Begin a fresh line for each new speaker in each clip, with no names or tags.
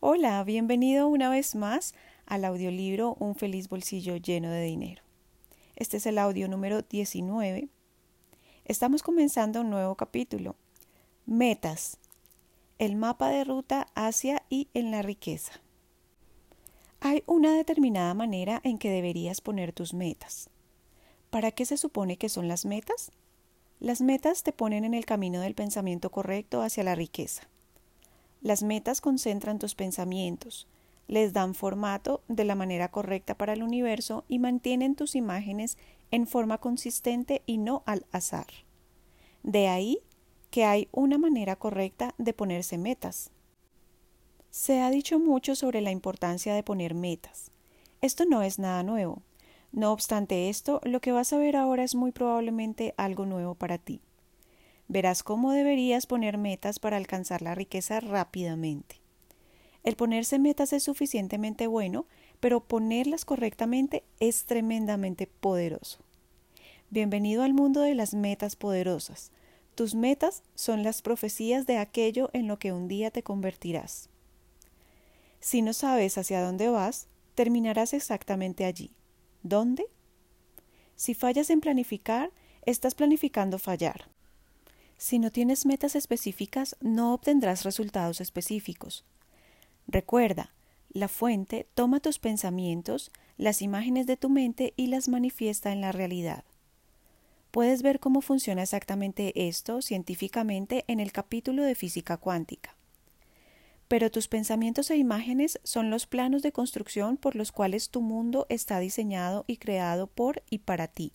Hola, bienvenido una vez más al audiolibro Un feliz bolsillo lleno de dinero. Este es el audio número 19. Estamos comenzando un nuevo capítulo. Metas. El mapa de ruta hacia y en la riqueza. Hay una determinada manera en que deberías poner tus metas. ¿Para qué se supone que son las metas? Las metas te ponen en el camino del pensamiento correcto hacia la riqueza. Las metas concentran tus pensamientos, les dan formato de la manera correcta para el universo y mantienen tus imágenes en forma consistente y no al azar. De ahí que hay una manera correcta de ponerse metas. Se ha dicho mucho sobre la importancia de poner metas. Esto no es nada nuevo. No obstante esto, lo que vas a ver ahora es muy probablemente algo nuevo para ti verás cómo deberías poner metas para alcanzar la riqueza rápidamente. El ponerse metas es suficientemente bueno, pero ponerlas correctamente es tremendamente poderoso. Bienvenido al mundo de las metas poderosas. Tus metas son las profecías de aquello en lo que un día te convertirás. Si no sabes hacia dónde vas, terminarás exactamente allí. ¿Dónde? Si fallas en planificar, estás planificando fallar. Si no tienes metas específicas, no obtendrás resultados específicos. Recuerda, la fuente toma tus pensamientos, las imágenes de tu mente y las manifiesta en la realidad. Puedes ver cómo funciona exactamente esto científicamente en el capítulo de física cuántica. Pero tus pensamientos e imágenes son los planos de construcción por los cuales tu mundo está diseñado y creado por y para ti.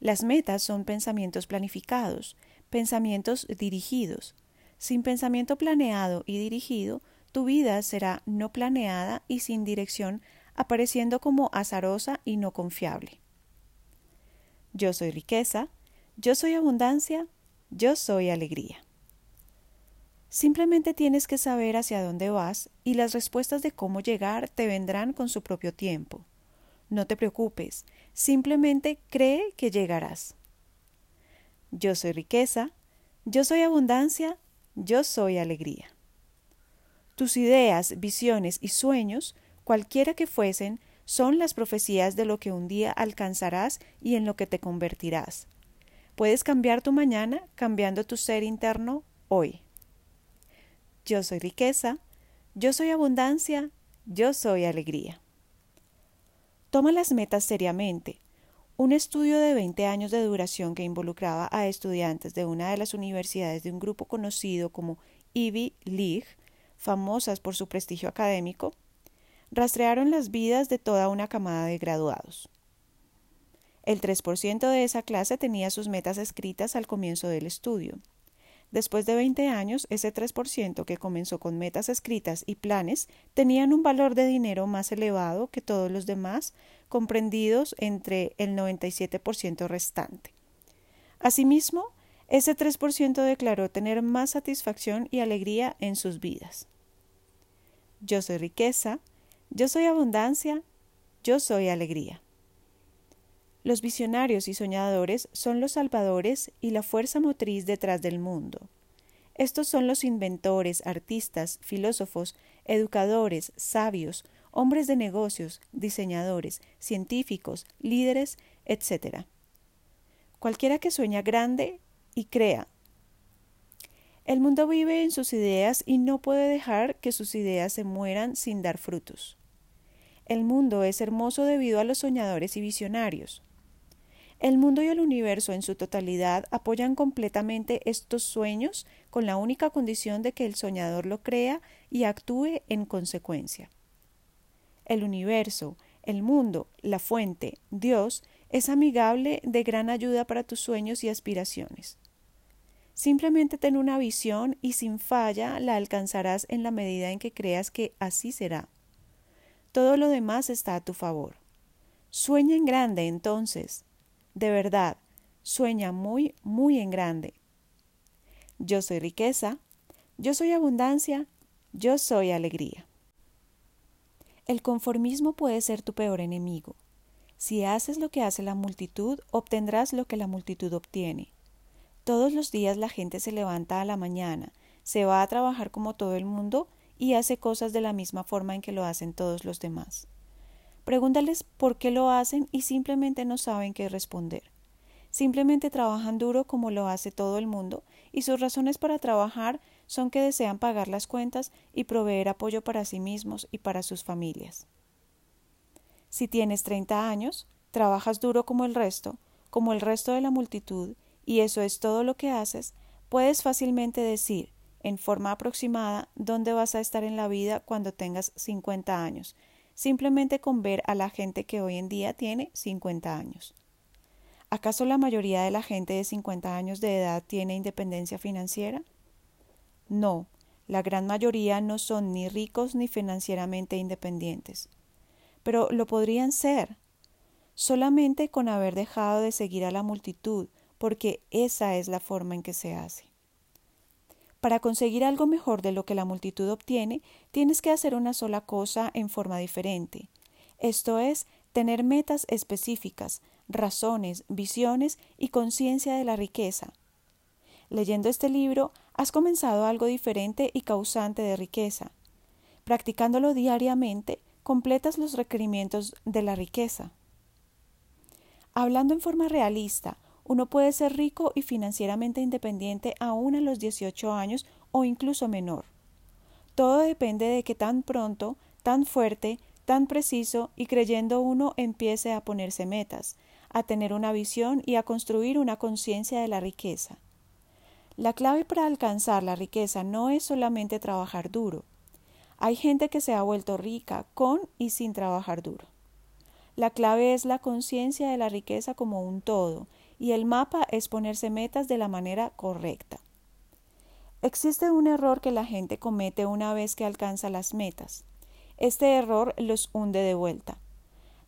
Las metas son pensamientos planificados, pensamientos dirigidos. Sin pensamiento planeado y dirigido, tu vida será no planeada y sin dirección, apareciendo como azarosa y no confiable. Yo soy riqueza, yo soy abundancia, yo soy alegría. Simplemente tienes que saber hacia dónde vas y las respuestas de cómo llegar te vendrán con su propio tiempo. No te preocupes, simplemente cree que llegarás. Yo soy riqueza, yo soy abundancia, yo soy alegría. Tus ideas, visiones y sueños, cualquiera que fuesen, son las profecías de lo que un día alcanzarás y en lo que te convertirás. Puedes cambiar tu mañana cambiando tu ser interno hoy. Yo soy riqueza, yo soy abundancia, yo soy alegría. Toma las metas seriamente. Un estudio de 20 años de duración que involucraba a estudiantes de una de las universidades de un grupo conocido como Ivy League, famosas por su prestigio académico, rastrearon las vidas de toda una camada de graduados. El 3% de esa clase tenía sus metas escritas al comienzo del estudio. Después de 20 años, ese 3% que comenzó con metas escritas y planes tenían un valor de dinero más elevado que todos los demás, comprendidos entre el 97% restante. Asimismo, ese 3% declaró tener más satisfacción y alegría en sus vidas. Yo soy riqueza, yo soy abundancia, yo soy alegría. Los visionarios y soñadores son los salvadores y la fuerza motriz detrás del mundo. Estos son los inventores, artistas, filósofos, educadores, sabios, hombres de negocios, diseñadores, científicos, líderes, etc. Cualquiera que sueña grande y crea. El mundo vive en sus ideas y no puede dejar que sus ideas se mueran sin dar frutos. El mundo es hermoso debido a los soñadores y visionarios. El mundo y el universo en su totalidad apoyan completamente estos sueños con la única condición de que el soñador lo crea y actúe en consecuencia. El universo, el mundo, la fuente, Dios, es amigable de gran ayuda para tus sueños y aspiraciones. Simplemente ten una visión y sin falla la alcanzarás en la medida en que creas que así será. Todo lo demás está a tu favor. Sueña en grande entonces, de verdad, sueña muy, muy en grande. Yo soy riqueza, yo soy abundancia, yo soy alegría. El conformismo puede ser tu peor enemigo. Si haces lo que hace la multitud, obtendrás lo que la multitud obtiene. Todos los días la gente se levanta a la mañana, se va a trabajar como todo el mundo y hace cosas de la misma forma en que lo hacen todos los demás. Pregúntales por qué lo hacen y simplemente no saben qué responder. Simplemente trabajan duro como lo hace todo el mundo y sus razones para trabajar son que desean pagar las cuentas y proveer apoyo para sí mismos y para sus familias. Si tienes 30 años, trabajas duro como el resto, como el resto de la multitud, y eso es todo lo que haces, puedes fácilmente decir, en forma aproximada, dónde vas a estar en la vida cuando tengas 50 años, simplemente con ver a la gente que hoy en día tiene 50 años. ¿Acaso la mayoría de la gente de 50 años de edad tiene independencia financiera? No, la gran mayoría no son ni ricos ni financieramente independientes. Pero lo podrían ser, solamente con haber dejado de seguir a la multitud, porque esa es la forma en que se hace. Para conseguir algo mejor de lo que la multitud obtiene, tienes que hacer una sola cosa en forma diferente. Esto es, tener metas específicas, razones, visiones y conciencia de la riqueza. Leyendo este libro, has comenzado algo diferente y causante de riqueza. Practicándolo diariamente, completas los requerimientos de la riqueza. Hablando en forma realista, uno puede ser rico y financieramente independiente aún a los 18 años o incluso menor. Todo depende de que tan pronto, tan fuerte, tan preciso y creyendo uno empiece a ponerse metas, a tener una visión y a construir una conciencia de la riqueza. La clave para alcanzar la riqueza no es solamente trabajar duro. Hay gente que se ha vuelto rica con y sin trabajar duro. La clave es la conciencia de la riqueza como un todo, y el mapa es ponerse metas de la manera correcta. Existe un error que la gente comete una vez que alcanza las metas. Este error los hunde de vuelta.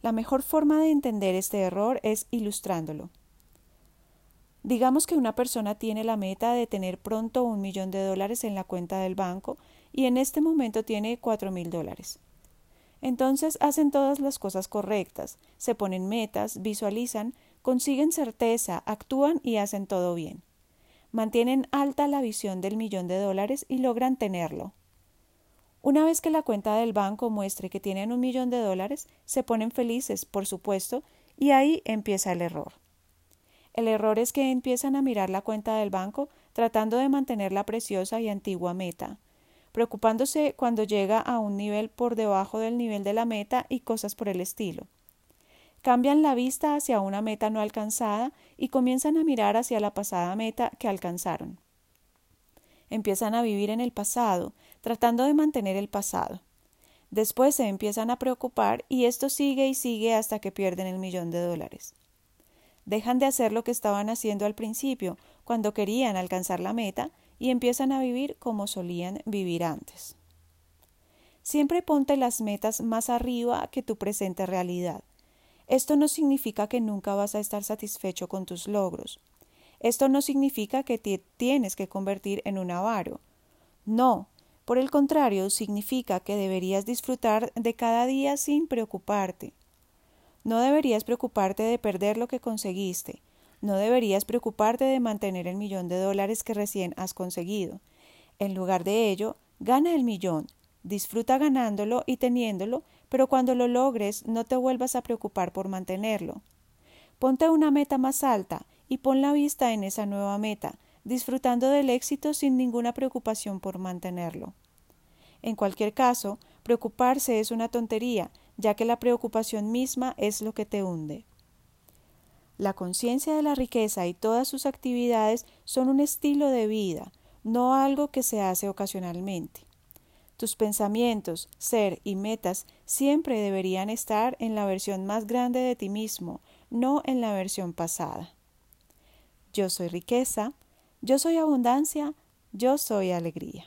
La mejor forma de entender este error es ilustrándolo. Digamos que una persona tiene la meta de tener pronto un millón de dólares en la cuenta del banco y en este momento tiene cuatro mil dólares. Entonces hacen todas las cosas correctas, se ponen metas, visualizan, consiguen certeza, actúan y hacen todo bien. Mantienen alta la visión del millón de dólares y logran tenerlo. Una vez que la cuenta del banco muestre que tienen un millón de dólares, se ponen felices, por supuesto, y ahí empieza el error. El error es que empiezan a mirar la cuenta del banco tratando de mantener la preciosa y antigua meta, preocupándose cuando llega a un nivel por debajo del nivel de la meta y cosas por el estilo. Cambian la vista hacia una meta no alcanzada y comienzan a mirar hacia la pasada meta que alcanzaron. Empiezan a vivir en el pasado, tratando de mantener el pasado. Después se empiezan a preocupar y esto sigue y sigue hasta que pierden el millón de dólares. Dejan de hacer lo que estaban haciendo al principio, cuando querían alcanzar la meta, y empiezan a vivir como solían vivir antes. Siempre ponte las metas más arriba que tu presente realidad. Esto no significa que nunca vas a estar satisfecho con tus logros. Esto no significa que te tienes que convertir en un avaro. No, por el contrario, significa que deberías disfrutar de cada día sin preocuparte. No deberías preocuparte de perder lo que conseguiste. No deberías preocuparte de mantener el millón de dólares que recién has conseguido. En lugar de ello, gana el millón, disfruta ganándolo y teniéndolo, pero cuando lo logres no te vuelvas a preocupar por mantenerlo. Ponte una meta más alta y pon la vista en esa nueva meta, disfrutando del éxito sin ninguna preocupación por mantenerlo. En cualquier caso, preocuparse es una tontería, ya que la preocupación misma es lo que te hunde. La conciencia de la riqueza y todas sus actividades son un estilo de vida, no algo que se hace ocasionalmente. Tus pensamientos, ser y metas siempre deberían estar en la versión más grande de ti mismo, no en la versión pasada. Yo soy riqueza, yo soy abundancia, yo soy alegría.